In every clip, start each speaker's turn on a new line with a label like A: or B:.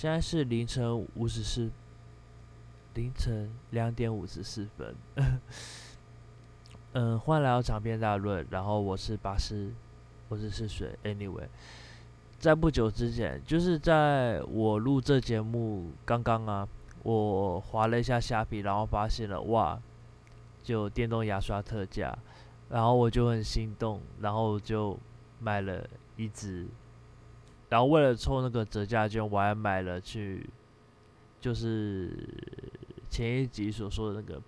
A: 现在是凌晨五十四，凌晨两点五十四分。嗯，欢迎来到长篇大论。然后我是巴斯，我是是水。Anyway，在不久之前，就是在我录这节目刚刚啊，我划了一下虾皮，然后发现了哇，就电动牙刷特价，然后我就很心动，然后就买了一支。然后为了抽那个折价券，我还买了去，就是前一集所说的那个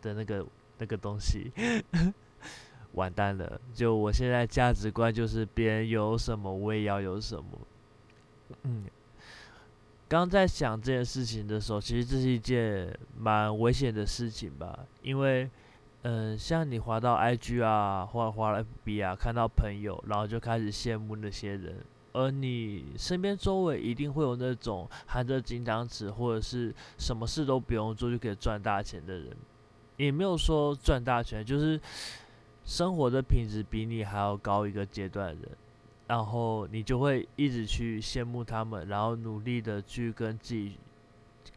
A: 的那个那个东西，完蛋了！就我现在价值观就是别人有什么我也要有什么。嗯，刚在想这件事情的时候，其实这是一件蛮危险的事情吧？因为，嗯，像你滑到 IG 啊，或者滑到 FB 啊，看到朋友，然后就开始羡慕那些人。而你身边周围一定会有那种含着金汤匙，或者是什么事都不用做就可以赚大钱的人，也没有说赚大钱，就是生活的品质比你还要高一个阶段的人，然后你就会一直去羡慕他们，然后努力的去跟自己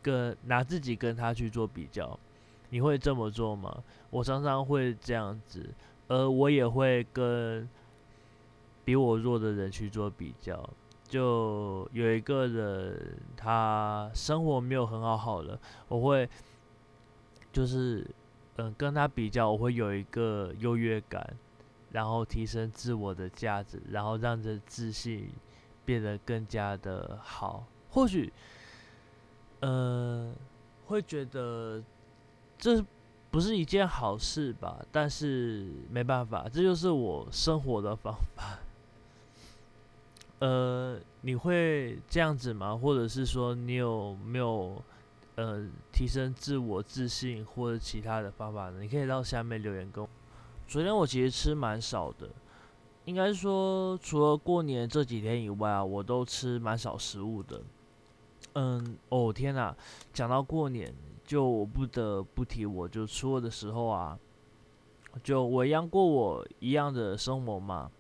A: 跟拿自己跟他去做比较，你会这么做吗？我常常会这样子，而我也会跟。比我弱的人去做比较，就有一个人他生活没有很好好了，我会就是嗯跟他比较，我会有一个优越感，然后提升自我的价值，然后让这自信变得更加的好。或许呃会觉得这不是一件好事吧，但是没办法，这就是我生活的方法。呃，你会这样子吗？或者是说，你有没有呃提升自我自信或者其他的方法呢？你可以到下面留言跟我。昨天我其实吃蛮少的，应该说除了过年这几天以外啊，我都吃蛮少食物的。嗯，哦天哪，讲到过年，就我不得不提，我就初二的时候啊，就我一样过我一样的生活嘛。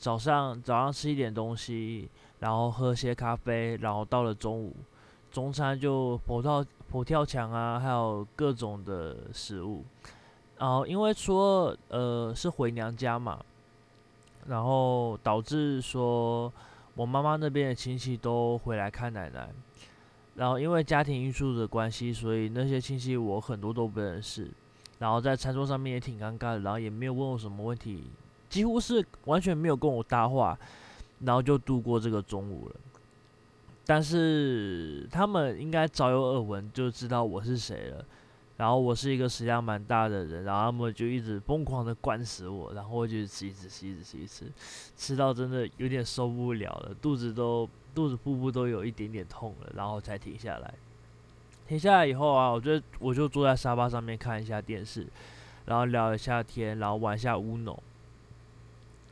A: 早上早上吃一点东西，然后喝些咖啡，然后到了中午，中餐就佛跳佛跳墙啊，还有各种的食物。然后因为说呃是回娘家嘛，然后导致说我妈妈那边的亲戚都回来看奶奶。然后因为家庭因素的关系，所以那些亲戚我很多都不认识。然后在餐桌上面也挺尴尬的，然后也没有问我什么问题。几乎是完全没有跟我搭话，然后就度过这个中午了。但是他们应该早有耳闻，就知道我是谁了。然后我是一个食量蛮大的人，然后他们就一直疯狂的灌死我，然后我就吃一直吃一直吃一直吃，吃到真的有点受不了了，肚子都肚子腹部都有一点点痛了，然后才停下来。停下来以后啊，我就我就坐在沙发上面看一下电视，然后聊一下天，然后玩一下乌龙。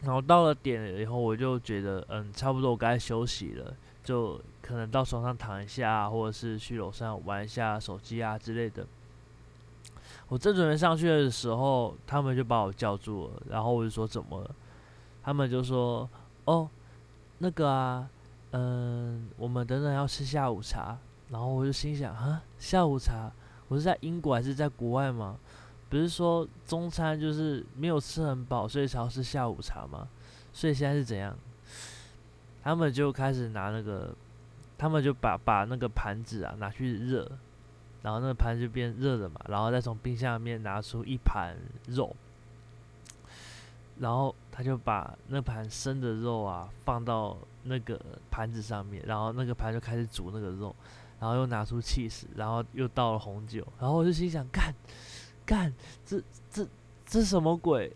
A: 然后到了点以后，我就觉得，嗯，差不多我该休息了，就可能到床上躺一下，或者是去楼上玩一下手机啊之类的。我正准备上去的时候，他们就把我叫住了，然后我就说怎么了？他们就说，哦，那个啊，嗯，我们等等要吃下午茶。然后我就心想，啊，下午茶？我是在英国还是在国外吗？不是说中餐就是没有吃很饱，所以才要吃下午茶吗？所以现在是怎样？他们就开始拿那个，他们就把把那个盘子啊拿去热，然后那个盘子就变热了嘛，然后再从冰箱里面拿出一盘肉，然后他就把那盘生的肉啊放到那个盘子上面，然后那个盘就开始煮那个肉，然后又拿出气势，然后又倒了红酒，然后我就心想干。干，这这这什么鬼？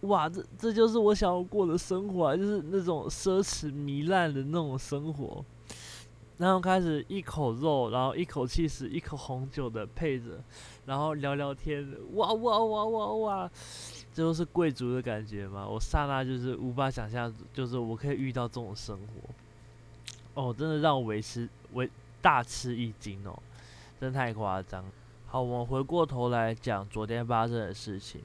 A: 哇，这这就是我想要过的生活，啊就是那种奢侈糜烂的那种生活。然后开始一口肉，然后一口气死，一口红酒的配着，然后聊聊天，哇哇哇哇哇，这都是贵族的感觉吗？我刹那就是无法想象，就是我可以遇到这种生活。哦，真的让我为吃为大吃一惊哦，真太夸张。好，我们回过头来讲昨天发生的事情。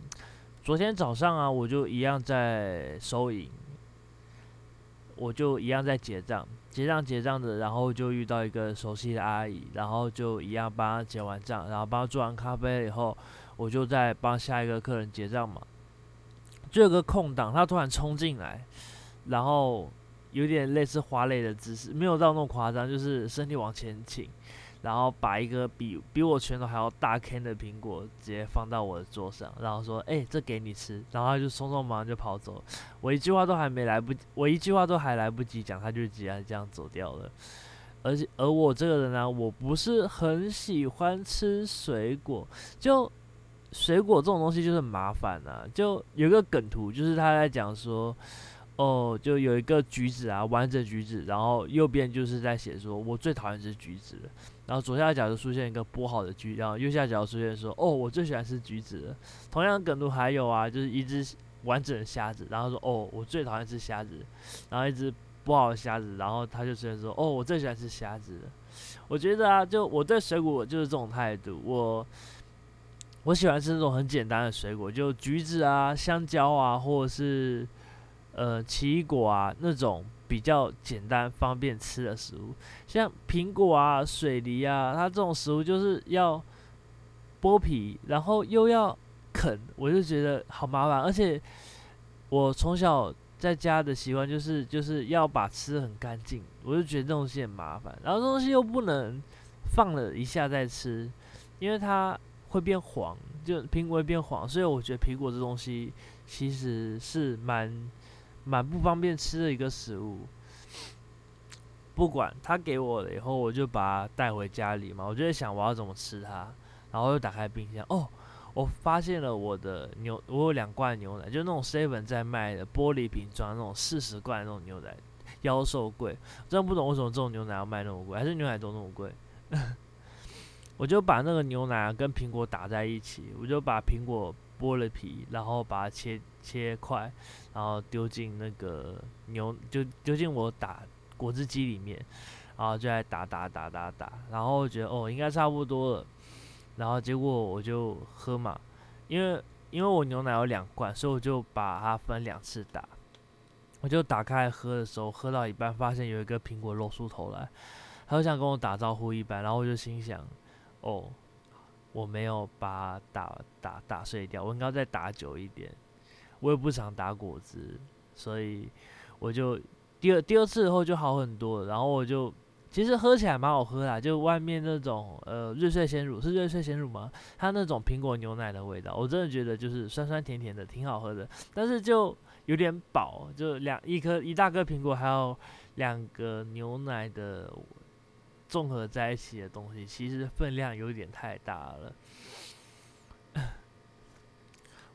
A: 昨天早上啊，我就一样在收银，我就一样在结账。结账结账的，然后就遇到一个熟悉的阿姨，然后就一样帮她结完账，然后帮她做完咖啡以后，我就在帮下一个客人结账嘛。就有个空档，他突然冲进来，然后有点类似花蕾的姿势，没有到那么夸张，就是身体往前倾，然后把一个比比我拳头还要大 K 的苹果直接放到我的桌上，然后说：“哎，这给你吃。”然后他就匆匆忙忙就跑走，我一句话都还没来不及，我一句话都还来不及讲，他就直接这样走掉了。而且而我这个人呢，我不是很喜欢吃水果，就。水果这种东西就是很麻烦呐，就有一个梗图，就是他在讲说，哦，就有一个橘子啊，完整橘子，然后右边就是在写说，我最讨厌吃橘子了，然后左下角就出现一个剥好的橘，然后右下角出现说，哦，我最喜欢吃橘子了。同样梗图还有啊，就是一只完整的虾子，然后说，哦，我最讨厌吃虾子，然后一只剥好的虾子，然后他就出现说，哦，我最喜欢吃虾子了。我觉得啊，就我对水果就是这种态度，我。我喜欢吃那种很简单的水果，就橘子啊、香蕉啊，或者是呃奇异果啊那种比较简单方便吃的食物。像苹果啊、水梨啊，它这种食物就是要剥皮，然后又要啃，我就觉得好麻烦。而且我从小在家的习惯就是就是要把吃的很干净，我就觉得这东西很麻烦。然后这东西又不能放了一下再吃，因为它。会变黄，就苹果会变黄，所以我觉得苹果这东西其实是蛮蛮不方便吃的一个食物。不管他给我了以后，我就把它带回家里嘛。我就在想我要怎么吃它，然后又打开冰箱，哦，我发现了我的牛，我有两罐牛奶，就那种 seven 在卖的玻璃瓶装那种四十罐那种牛奶，妖兽贵，真的不懂为什么这种牛奶要卖那么贵，还是牛奶都那么贵。我就把那个牛奶跟苹果打在一起，我就把苹果剥了皮，然后把它切切块，然后丢进那个牛就丢进我打果汁机里面，然后就在打打打打打，然后我觉得哦应该差不多了，然后结果我就喝嘛，因为因为我牛奶有两罐，所以我就把它分两次打，我就打开喝的时候，喝到一半发现有一个苹果露出头来，他就像跟我打招呼一般，然后我就心想。哦，我没有把打碎掉，我应该再打久一点。我也不常打果汁，所以我就第二第二次以后就好很多。然后我就其实喝起来蛮好喝的，就外面那种呃瑞穗鲜乳是瑞穗鲜乳吗？它那种苹果牛奶的味道，我真的觉得就是酸酸甜甜的，挺好喝的。但是就有点饱，就两一颗一大颗苹果，还有两个牛奶的。综合在一起的东西，其实分量有点太大了。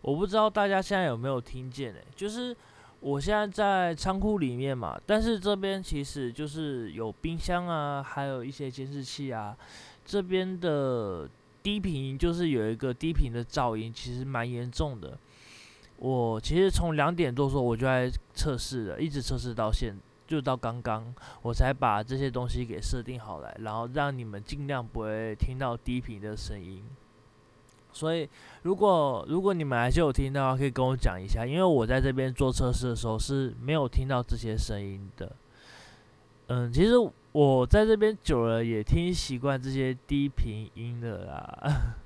A: 我不知道大家现在有没有听见诶，就是我现在在仓库里面嘛，但是这边其实就是有冰箱啊，还有一些监视器啊。这边的低频就是有一个低频的噪音，其实蛮严重的。我其实从两点多时候我就在测试了，一直测试到现。就到刚刚，我才把这些东西给设定好来，然后让你们尽量不会听到低频的声音。所以，如果如果你们还是有听到，可以跟我讲一下，因为我在这边做测试的时候是没有听到这些声音的。嗯，其实我在这边久了，也听习惯这些低频音的啦。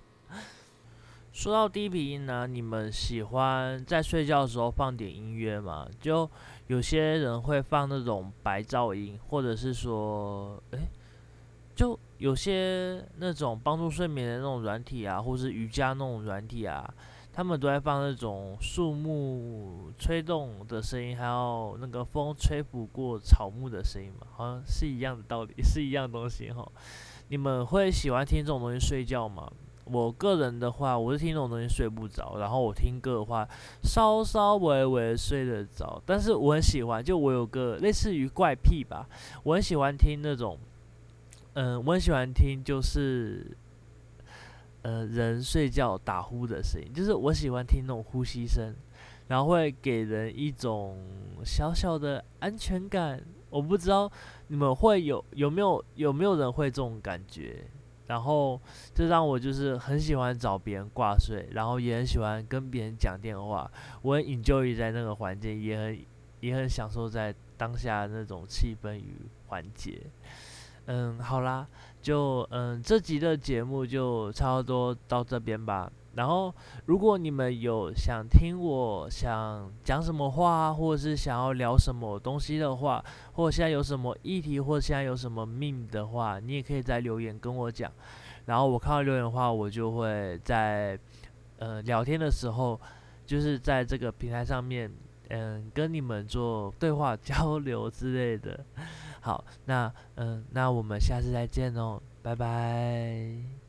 A: 说到低频音呢，你们喜欢在睡觉的时候放点音乐吗？就有些人会放那种白噪音，或者是说，诶，就有些那种帮助睡眠的那种软体啊，或是瑜伽那种软体啊，他们都在放那种树木吹动的声音，还有那个风吹拂过草木的声音嘛，好像是一样的道理，是一样东西哈。你们会喜欢听这种东西睡觉吗？我个人的话，我是听这种东西睡不着，然后我听歌的话，稍稍微微睡得着。但是我很喜欢，就我有个类似于怪癖吧，我很喜欢听那种，嗯，我很喜欢听就是，呃，人睡觉打呼的声音，就是我喜欢听那种呼吸声，然后会给人一种小小的安全感。我不知道你们会有有没有有没有人会这种感觉？然后这让我就是很喜欢找别人挂睡，然后也很喜欢跟别人讲电话。我很 enjoy 在那个环境，也很也很享受在当下那种气氛与环节。嗯，好啦，就嗯这集的节目就差不多到这边吧。然后，如果你们有想听我想讲什么话，或者是想要聊什么东西的话，或者现在有什么议题，或者现在有什么命的话，你也可以在留言跟我讲。然后我看到留言的话，我就会在呃聊天的时候，就是在这个平台上面，嗯，跟你们做对话 交流之类的。好，那嗯，那我们下次再见喽，拜拜。